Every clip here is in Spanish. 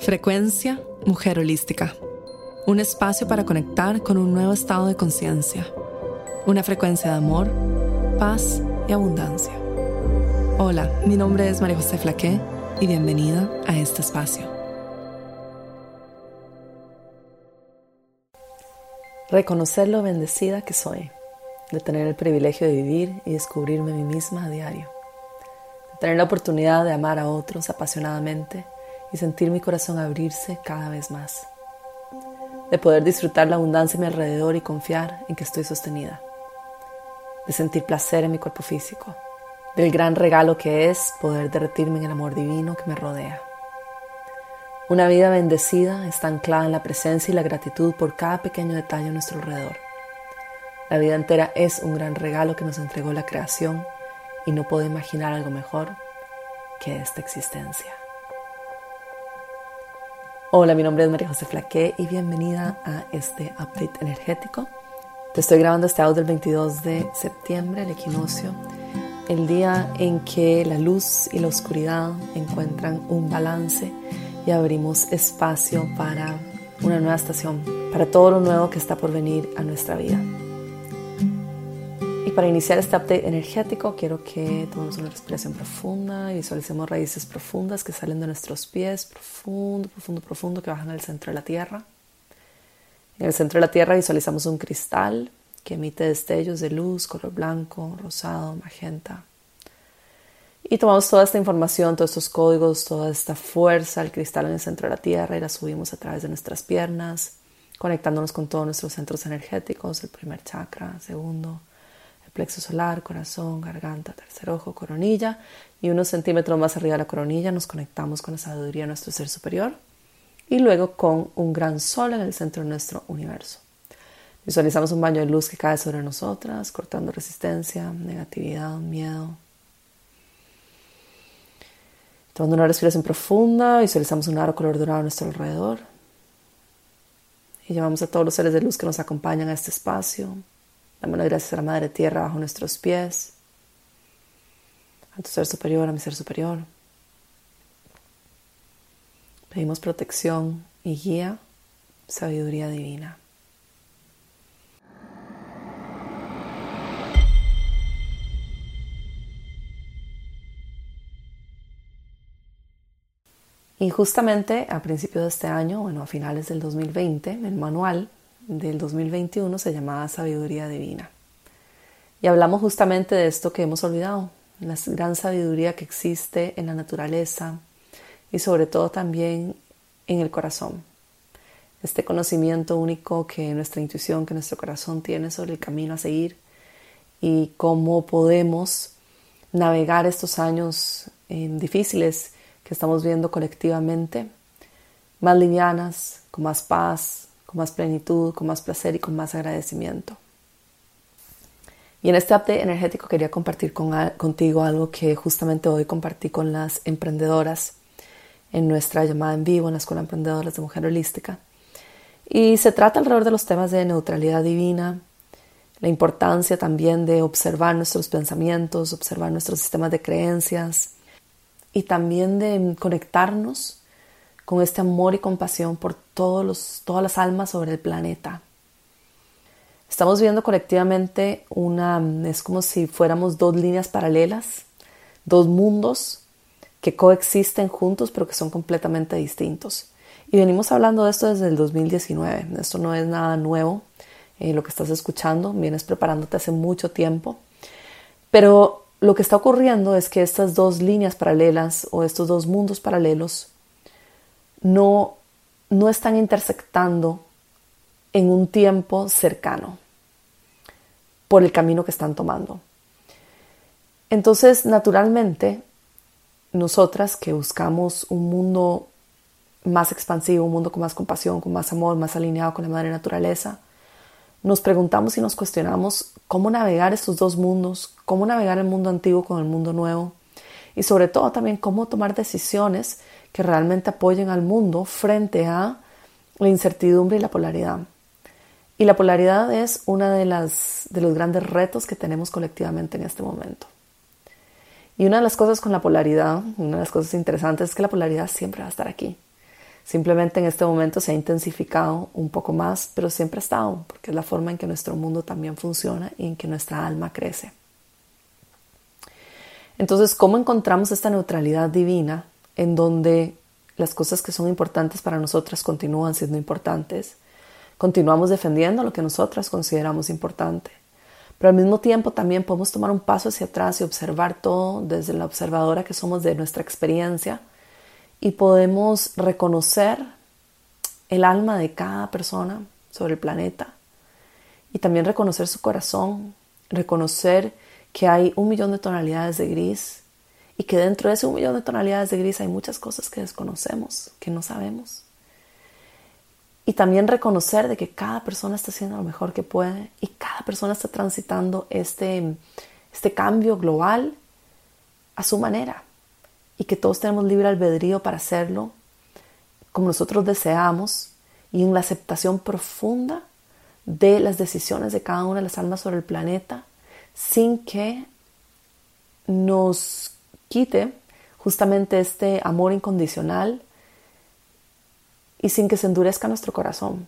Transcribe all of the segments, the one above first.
Frecuencia Mujer Holística. Un espacio para conectar con un nuevo estado de conciencia. Una frecuencia de amor, paz y abundancia. Hola, mi nombre es María José Flaqué y bienvenida a este espacio. Reconocer lo bendecida que soy, de tener el privilegio de vivir y descubrirme a mí misma a diario, de tener la oportunidad de amar a otros apasionadamente y sentir mi corazón abrirse cada vez más. De poder disfrutar la abundancia a mi alrededor y confiar en que estoy sostenida. De sentir placer en mi cuerpo físico. Del gran regalo que es poder derretirme en el amor divino que me rodea. Una vida bendecida está anclada en la presencia y la gratitud por cada pequeño detalle a nuestro alrededor. La vida entera es un gran regalo que nos entregó la creación y no puedo imaginar algo mejor que esta existencia. Hola, mi nombre es María José Flaqué y bienvenida a este update energético. Te estoy grabando este audio el 22 de septiembre, el equinoccio, el día en que la luz y la oscuridad encuentran un balance y abrimos espacio para una nueva estación, para todo lo nuevo que está por venir a nuestra vida para iniciar este update energético quiero que tomemos una respiración profunda y visualicemos raíces profundas que salen de nuestros pies, profundo, profundo, profundo, que bajan al centro de la tierra. En el centro de la tierra visualizamos un cristal que emite destellos de luz, color blanco, rosado, magenta. Y tomamos toda esta información, todos estos códigos, toda esta fuerza, el cristal en el centro de la tierra y la subimos a través de nuestras piernas, conectándonos con todos nuestros centros energéticos, el primer chakra, segundo, plexo solar, corazón, garganta, tercer ojo, coronilla y unos centímetros más arriba de la coronilla nos conectamos con la sabiduría de nuestro ser superior y luego con un gran sol en el centro de nuestro universo. Visualizamos un baño de luz que cae sobre nosotras, cortando resistencia, negatividad, miedo. Tomando una respiración profunda, visualizamos un aro color dorado a nuestro alrededor. Y llevamos a todos los seres de luz que nos acompañan a este espacio, Damos gracias a la Madre Tierra bajo nuestros pies, a tu ser superior, a mi ser superior. Pedimos protección y guía, sabiduría divina. Y justamente a principios de este año, bueno, a finales del 2020, el manual del 2021 se llamaba Sabiduría Divina. Y hablamos justamente de esto que hemos olvidado, la gran sabiduría que existe en la naturaleza y sobre todo también en el corazón. Este conocimiento único que nuestra intuición, que nuestro corazón tiene sobre el camino a seguir y cómo podemos navegar estos años eh, difíciles que estamos viendo colectivamente, más livianas, con más paz, con más plenitud, con más placer y con más agradecimiento. Y en este update energético quería compartir contigo algo que justamente hoy compartí con las emprendedoras en nuestra llamada en vivo en la Escuela Emprendedoras de Mujer Holística. Y se trata alrededor de los temas de neutralidad divina, la importancia también de observar nuestros pensamientos, observar nuestros sistemas de creencias y también de conectarnos con este amor y compasión por todos los, todas las almas sobre el planeta. Estamos viendo colectivamente una, es como si fuéramos dos líneas paralelas, dos mundos que coexisten juntos pero que son completamente distintos. Y venimos hablando de esto desde el 2019, esto no es nada nuevo, eh, lo que estás escuchando, vienes preparándote hace mucho tiempo, pero lo que está ocurriendo es que estas dos líneas paralelas o estos dos mundos paralelos no, no están intersectando en un tiempo cercano por el camino que están tomando. Entonces, naturalmente, nosotras que buscamos un mundo más expansivo, un mundo con más compasión, con más amor, más alineado con la madre naturaleza, nos preguntamos y nos cuestionamos cómo navegar estos dos mundos, cómo navegar el mundo antiguo con el mundo nuevo y sobre todo también cómo tomar decisiones que realmente apoyen al mundo frente a la incertidumbre y la polaridad. Y la polaridad es uno de, de los grandes retos que tenemos colectivamente en este momento. Y una de las cosas con la polaridad, una de las cosas interesantes es que la polaridad siempre va a estar aquí. Simplemente en este momento se ha intensificado un poco más, pero siempre ha estado, porque es la forma en que nuestro mundo también funciona y en que nuestra alma crece. Entonces, ¿cómo encontramos esta neutralidad divina en donde las cosas que son importantes para nosotras continúan siendo importantes? Continuamos defendiendo lo que nosotras consideramos importante. Pero al mismo tiempo también podemos tomar un paso hacia atrás y observar todo desde la observadora que somos de nuestra experiencia y podemos reconocer el alma de cada persona sobre el planeta y también reconocer su corazón, reconocer que hay un millón de tonalidades de gris y que dentro de ese un millón de tonalidades de gris hay muchas cosas que desconocemos, que no sabemos. Y también reconocer de que cada persona está haciendo lo mejor que puede y cada persona está transitando este, este cambio global a su manera. Y que todos tenemos libre albedrío para hacerlo como nosotros deseamos y en la aceptación profunda de las decisiones de cada una de las almas sobre el planeta sin que nos quite justamente este amor incondicional y sin que se endurezca nuestro corazón.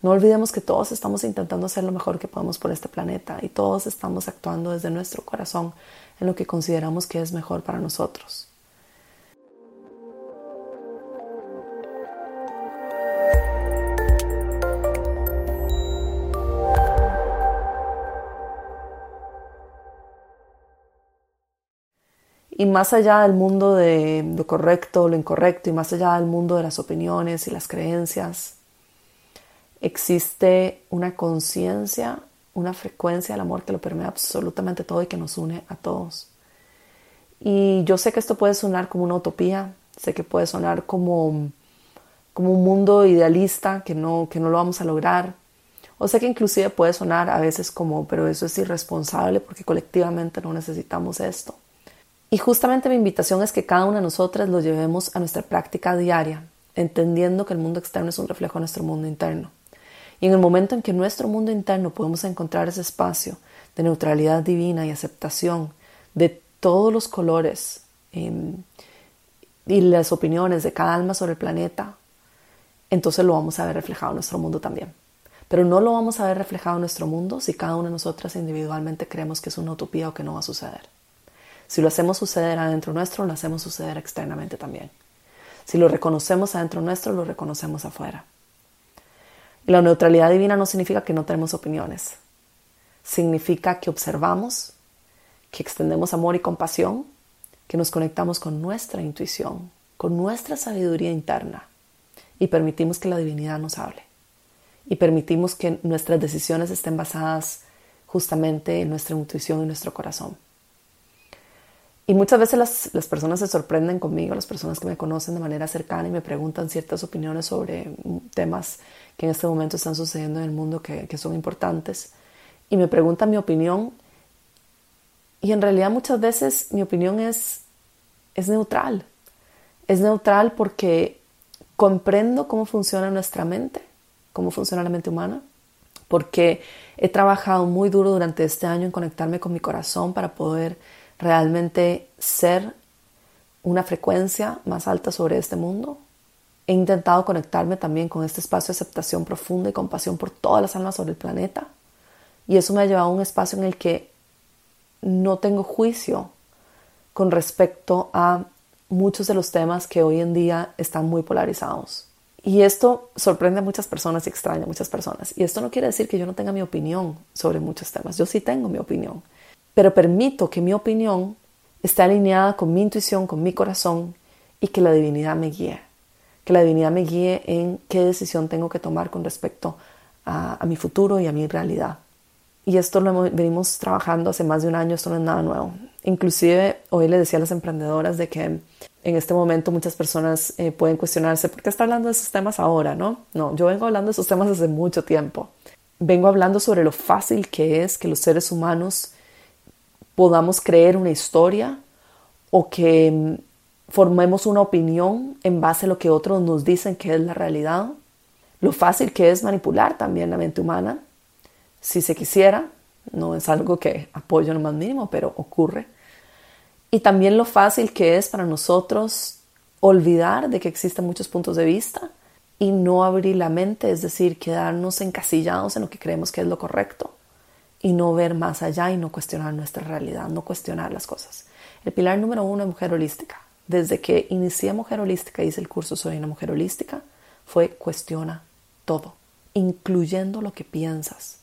No olvidemos que todos estamos intentando hacer lo mejor que podemos por este planeta y todos estamos actuando desde nuestro corazón en lo que consideramos que es mejor para nosotros. Y más allá del mundo de lo correcto, lo incorrecto, y más allá del mundo de las opiniones y las creencias, existe una conciencia, una frecuencia del amor que lo permea absolutamente todo y que nos une a todos. Y yo sé que esto puede sonar como una utopía, sé que puede sonar como, como un mundo idealista que no, que no lo vamos a lograr, o sé que inclusive puede sonar a veces como, pero eso es irresponsable porque colectivamente no necesitamos esto. Y justamente mi invitación es que cada una de nosotras lo llevemos a nuestra práctica diaria, entendiendo que el mundo externo es un reflejo de nuestro mundo interno. Y en el momento en que en nuestro mundo interno podemos encontrar ese espacio de neutralidad divina y aceptación de todos los colores em, y las opiniones de cada alma sobre el planeta, entonces lo vamos a ver reflejado en nuestro mundo también. Pero no lo vamos a ver reflejado en nuestro mundo si cada una de nosotras individualmente creemos que es una utopía o que no va a suceder. Si lo hacemos suceder adentro nuestro, lo hacemos suceder externamente también. Si lo reconocemos adentro nuestro, lo reconocemos afuera. La neutralidad divina no significa que no tenemos opiniones. Significa que observamos, que extendemos amor y compasión, que nos conectamos con nuestra intuición, con nuestra sabiduría interna y permitimos que la divinidad nos hable. Y permitimos que nuestras decisiones estén basadas justamente en nuestra intuición y nuestro corazón. Y muchas veces las, las, personas se sorprenden conmigo, las personas que me conocen de manera cercana y me preguntan ciertas opiniones sobre temas que en este momento están sucediendo en el mundo que, que son importantes. Y me preguntan mi opinión. Y en realidad muchas veces mi opinión es, es neutral. Es neutral porque comprendo cómo funciona nuestra mente, cómo funciona la mente humana, porque he trabajado muy duro durante este año en conectarme con mi corazón para poder realmente ser una frecuencia más alta sobre este mundo. He intentado conectarme también con este espacio de aceptación profunda y compasión por todas las almas sobre el planeta. Y eso me ha llevado a un espacio en el que no tengo juicio con respecto a muchos de los temas que hoy en día están muy polarizados. Y esto sorprende a muchas personas y extraña a muchas personas. Y esto no quiere decir que yo no tenga mi opinión sobre muchos temas. Yo sí tengo mi opinión pero permito que mi opinión esté alineada con mi intuición, con mi corazón y que la divinidad me guíe. Que la divinidad me guíe en qué decisión tengo que tomar con respecto a, mi futuro y a mi realidad. Y esto lo venimos trabajando hace más de un año, esto no es nada nuevo. Inclusive hoy le decía a las emprendedoras de que en este momento muchas personas eh, pueden cuestionarse, ¿por qué está hablando de esos temas ahora? No, no, yo vengo hablando de esos temas desde mucho tiempo. Vengo hablando sobre lo fácil que es que los seres humanos podamos creer una historia o que mm, formemos una opinión en base a lo que otros nos dicen que es la realidad. Lo fácil que es manipular también la mente humana, si se quisiera, no es algo que apoyo en lo más mínimo, pero ocurre. Y también lo fácil que es para nosotros olvidar de que existen muchos puntos de vista y no abrir la mente, es decir, quedarnos encasillados en lo que creemos que es lo correcto y no ver más allá y no cuestionar nuestra realidad, no cuestionar las cosas. El pilar número uno es mujer holística. Desde que inicié Mujer Holística, hice el curso Soy una Mujer Holística, fue cuestiona todo, incluyendo lo que piensas,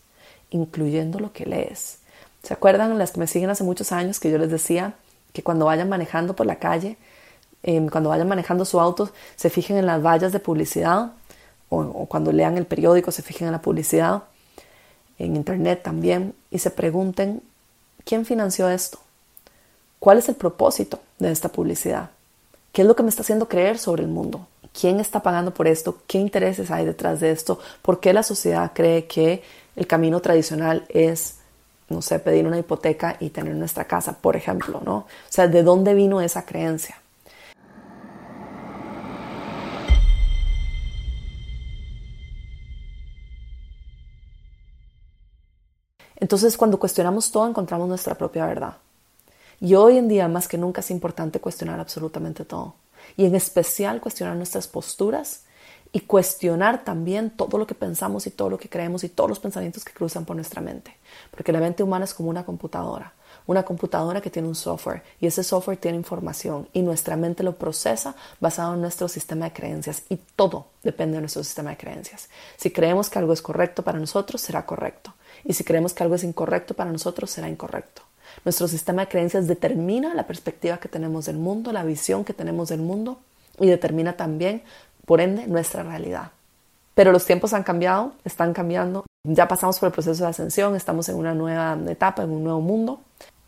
incluyendo lo que lees. ¿Se acuerdan las que me siguen hace muchos años que yo les decía que cuando vayan manejando por la calle, em, cuando vayan manejando su auto, se fijen en las vallas de publicidad o, o cuando lean el periódico se fijen en la publicidad, en internet también, y se pregunten, ¿quién financió esto? ¿Cuál es el propósito de esta publicidad? ¿Qué es lo que me está haciendo creer sobre el mundo? ¿Quién está pagando por esto? ¿Qué intereses hay detrás de esto? ¿Por qué la sociedad cree que el camino tradicional es, no sé, pedir una hipoteca y tener nuestra casa, por ejemplo, ¿no? O sea, ¿de dónde vino esa creencia? Entonces, cuando cuestionamos todo, encontramos nuestra propia verdad. Y hoy en día, más que nunca, es importante cuestionar absolutamente todo. Y en especial cuestionar nuestras posturas y cuestionar también todo lo que pensamos y todo lo que creemos y todos los pensamientos que cruzan por nuestra mente. Porque la mente humana es como una computadora. Una computadora que tiene un software y ese software tiene información y nuestra mente lo procesa basado en nuestro sistema de creencias y todo depende de nuestro sistema de creencias. Si creemos que algo es correcto para nosotros, será correcto. Y si creemos que algo es incorrecto para nosotros, será incorrecto. Nuestro sistema de creencias determina la perspectiva que tenemos del mundo, la visión que tenemos del mundo y determina también, por ende, nuestra realidad. Pero los tiempos han cambiado, están cambiando. Ya pasamos por el proceso de ascensión, estamos en una nueva etapa, en un nuevo mundo.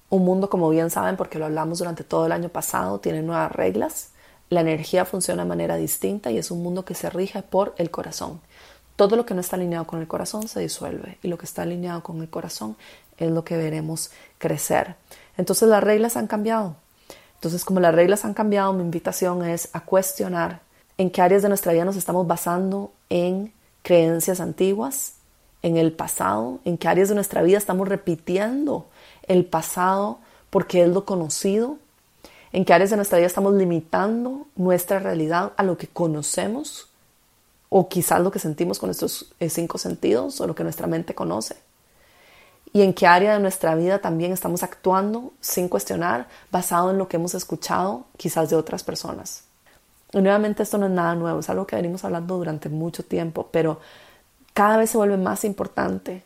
Un mundo, como bien saben, porque lo hablamos durante todo el año pasado, tiene nuevas reglas. La energía funciona de manera distinta y es un mundo que se rige por el corazón. Todo lo que no está alineado con el corazón se disuelve y lo que está alineado con el corazón es lo que veremos crecer. Entonces las reglas han cambiado. Entonces como las reglas han cambiado, mi invitación es a cuestionar en qué áreas de nuestra vida nos estamos basando en creencias antiguas, en el pasado, en qué áreas de nuestra vida estamos repitiendo el pasado porque es lo conocido, en qué áreas de nuestra vida estamos limitando nuestra realidad a lo que conocemos o quizás lo que sentimos con nuestros eh, cinco sentidos o lo que nuestra mente conoce. Y en qué área de nuestra vida también estamos actuando sin cuestionar, basado en lo que hemos escuchado quizás de otras personas. Y nuevamente esto no es nada nuevo, es algo que venimos hablando durante mucho tiempo, pero cada vez se vuelve más importante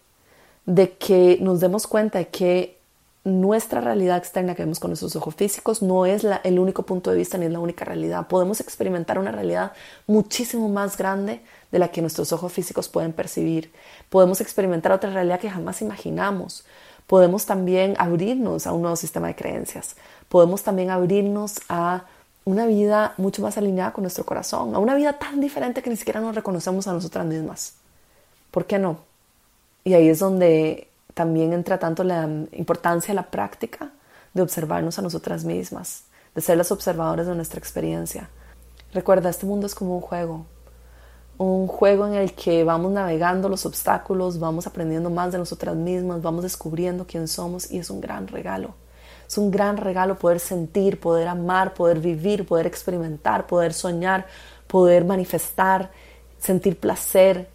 de que nos demos cuenta de que nuestra realidad externa que vemos con nuestros ojos físicos no es el único punto de vista ni es la única realidad. Podemos experimentar una realidad muchísimo más grande de la que nuestros ojos físicos pueden percibir. Podemos experimentar otra realidad que jamás imaginamos. Podemos también abrirnos a un nuevo sistema de creencias. Podemos también abrirnos a una vida mucho más alineada con nuestro corazón, a una vida tan diferente que ni siquiera nos reconocemos a nosotras mismas. ¿Por qué no? Y ahí es donde también entra tanto la importancia de la práctica de observarnos a nosotras mismas, de ser las observadoras de nuestra experiencia. Recuerda, este mundo es como un juego, un juego en el que vamos navegando los obstáculos, vamos aprendiendo más de nosotras mismas, vamos descubriendo quién somos y es un gran regalo. Es un gran regalo poder sentir, poder amar, poder vivir, poder experimentar, poder soñar, poder manifestar, sentir placer,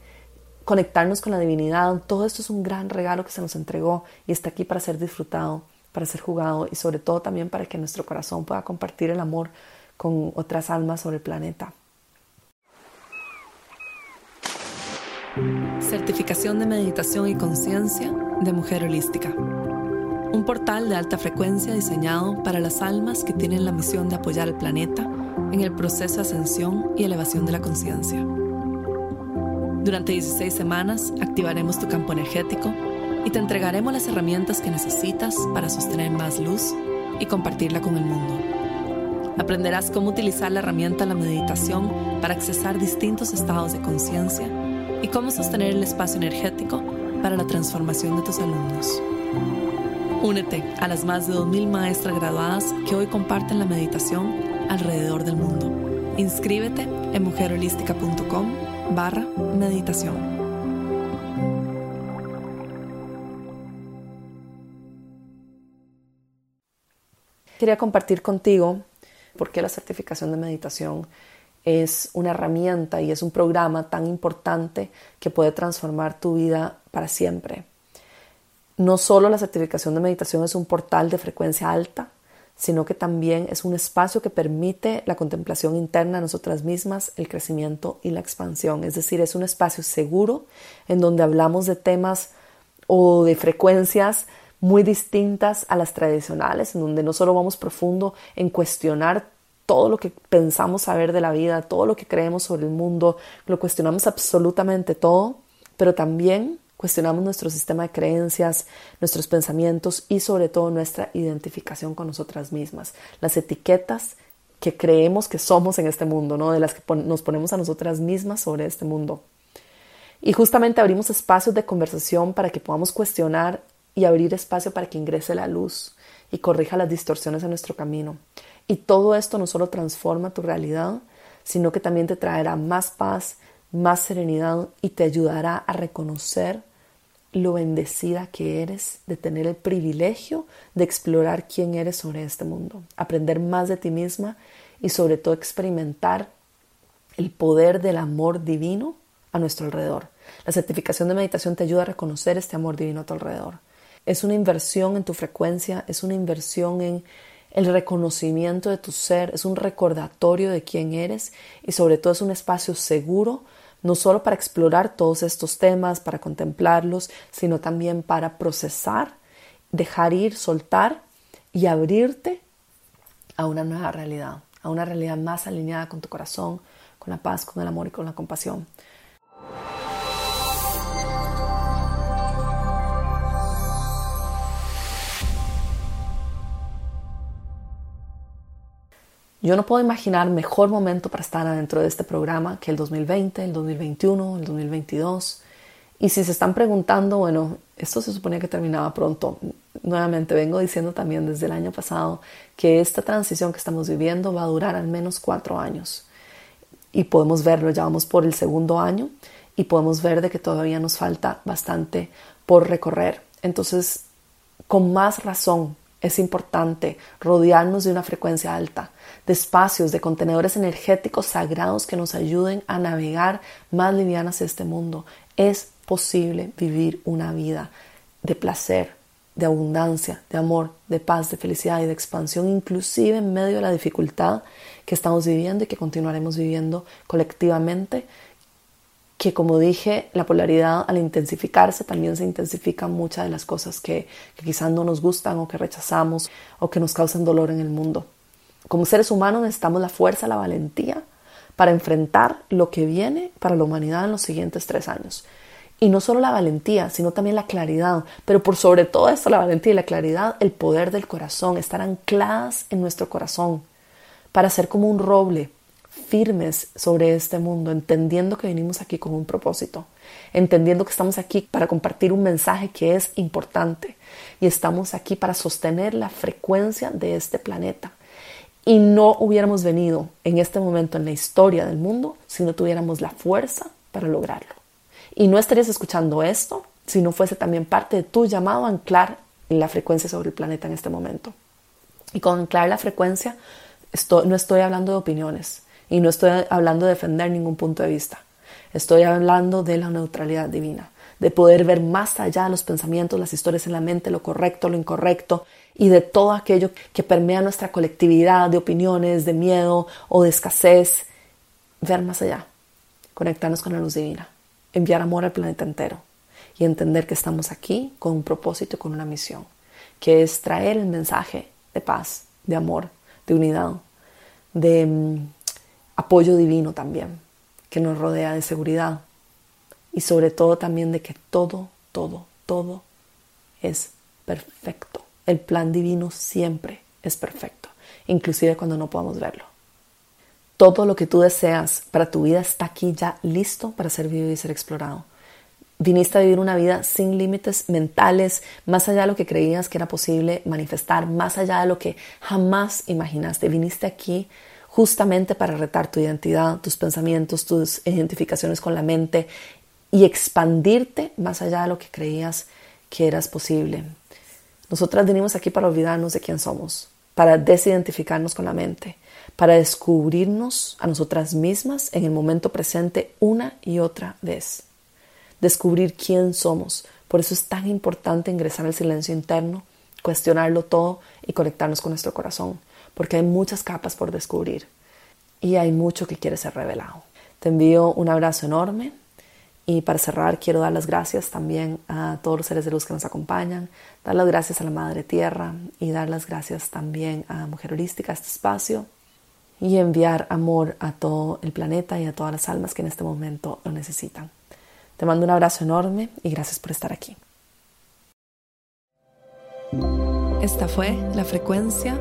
conectarnos con la divinidad. Todo esto es un gran regalo que se nos entregó y está aquí para ser disfrutado, para ser jugado y sobre todo también para que nuestro corazón pueda compartir el amor con otras almas sobre el planeta. Certificación de Meditación y Conciencia de Mujer Holística. Un portal de alta frecuencia diseñado para las almas que tienen la misión de apoyar al planeta en el proceso de ascensión y elevación de la conciencia. Durante 16 semanas activaremos tu campo energético y te entregaremos las herramientas que necesitas para sostener más luz y compartirla con el mundo. Aprenderás cómo utilizar la herramienta la meditación para accesar distintos estados de conciencia y cómo sostener el espacio energético para la transformación de tus alumnos. Únete a las más de 2.000 maestras graduadas que hoy comparten la meditación alrededor del mundo. Inscríbete en mujerholística.com barra meditación. Quería compartir contigo por qué la certificación de meditación es una herramienta y es un programa tan importante que puede transformar tu vida para siempre. No solo la certificación de meditación es un portal de frecuencia alta, sino que también es un espacio que permite la contemplación interna de nosotras mismas, el crecimiento y la expansión. Es decir, es un espacio seguro en donde hablamos de temas o de frecuencias muy distintas a las tradicionales, en donde no solo vamos profundo en cuestionar todo lo que pensamos saber de la vida, todo lo que creemos sobre el mundo, lo cuestionamos absolutamente todo, pero también cuestionamos nuestro sistema de creencias, nuestros pensamientos y sobre todo nuestra identificación con nosotras mismas, las etiquetas que creemos que somos en este mundo, ¿no? de las que nos ponemos a nosotras mismas sobre este mundo. Y justamente abrimos espacios de conversación para que podamos cuestionar y abrir espacio para que ingrese la luz y corrija las distorsiones en nuestro camino. Y todo esto no solo transforma tu realidad, sino que también te traerá más paz, más serenidad y te ayudará a reconocer lo bendecida que eres de tener el privilegio de explorar quién eres sobre este mundo, aprender más de ti misma y sobre todo experimentar el poder del amor divino a nuestro alrededor. La certificación de meditación te ayuda a reconocer este amor divino a tu alrededor. Es una inversión en tu frecuencia, es una inversión en el reconocimiento de tu ser, es un recordatorio de quién eres y sobre todo es un espacio seguro no solo para explorar todos estos temas, para contemplarlos, sino también para procesar, dejar ir, soltar y abrirte a una nueva realidad, a una realidad más alineada con tu corazón, con la paz, con el amor y con la compasión. Yo no puedo imaginar mejor momento para estar adentro de este programa que el 2020, el 2021, el 2022. Y si se están preguntando, bueno, esto se suponía que terminaba pronto. Nuevamente vengo diciendo también desde el año pasado que esta transición que estamos viviendo va a durar al menos cuatro años. Y podemos verlo, ya vamos por el segundo año y podemos ver de que todavía nos falta bastante por recorrer. Entonces, con más razón es importante rodearnos de una frecuencia alta, de espacios, de contenedores energéticos sagrados que nos ayuden a navegar más livianas este mundo. Es posible vivir una vida de placer, de abundancia, de amor, de paz, de felicidad y de expansión, inclusive en medio de la dificultad que estamos viviendo y que continuaremos viviendo colectivamente que como dije, la polaridad al intensificarse también se intensifican muchas de las cosas que, quizás no nos gustan o que rechazamos o que nos causan dolor en el mundo. Como seres humanos necesitamos la fuerza, la valentía para enfrentar lo que viene para la humanidad en los siguientes tres años. Y no solo la valentía, sino también la claridad, pero por sobre todo esto, la valentía y la claridad, el poder del corazón, estar ancladas en nuestro corazón para ser como un roble, firmes sobre este mundo, entendiendo que venimos aquí con un propósito, entendiendo que estamos aquí para compartir un mensaje que es importante y estamos aquí para sostener la frecuencia de este planeta. Y no hubiéramos venido en este momento en la historia del mundo si no tuviéramos la fuerza para lograrlo. Y no estarías escuchando esto si no fuese también parte de tu llamado a anclar la frecuencia sobre el planeta en este momento. Y con anclar la frecuencia no estoy hablando de opiniones, y no estoy hablando de defender ningún punto de vista. Estoy hablando de la neutralidad divina, de poder ver más allá de los pensamientos, las historias en la mente, lo correcto, lo incorrecto y de todo aquello que permea nuestra colectividad de opiniones, de miedo o de escasez. Ver más allá, conectarnos con la luz divina, enviar amor al planeta entero y entender que estamos aquí con un propósito y con una misión, que es traer el mensaje de paz, de amor, de unidad, de mm, apoyo divino también, que nos rodea de seguridad y sobre todo también de que todo, todo, todo es perfecto. El plan divino siempre es perfecto, inclusive cuando no podamos verlo. Todo lo que tú deseas para tu vida está aquí ya listo para ser vivido y ser explorado. Viniste a vivir una vida sin límites mentales, más allá de lo que creías que era posible manifestar, más allá de lo que jamás imaginaste. Viniste aquí justamente para retar tu identidad, tus pensamientos, tus identificaciones con la mente y expandirte más allá de lo que creías que eras posible. Nosotras venimos aquí para olvidarnos de quién somos, para desidentificarnos con la mente, para descubrirnos a nosotras mismas en el momento presente una y otra vez. Descubrir quién somos. Por eso es tan importante ingresar al silencio interno, cuestionarlo todo y conectarnos con nuestro corazón, porque hay muchas capas por descubrir y hay mucho que quiere ser revelado. Te envío un abrazo enorme y para cerrar quiero dar las gracias también a todos los seres de luz que nos acompañan, dar las gracias a la Madre Tierra y dar las gracias también a Mujer Holística, a este espacio y enviar amor a todo el planeta y a todas las almas que en este momento lo necesitan. Te mando un abrazo enorme y gracias por estar aquí. Esta fue la frecuencia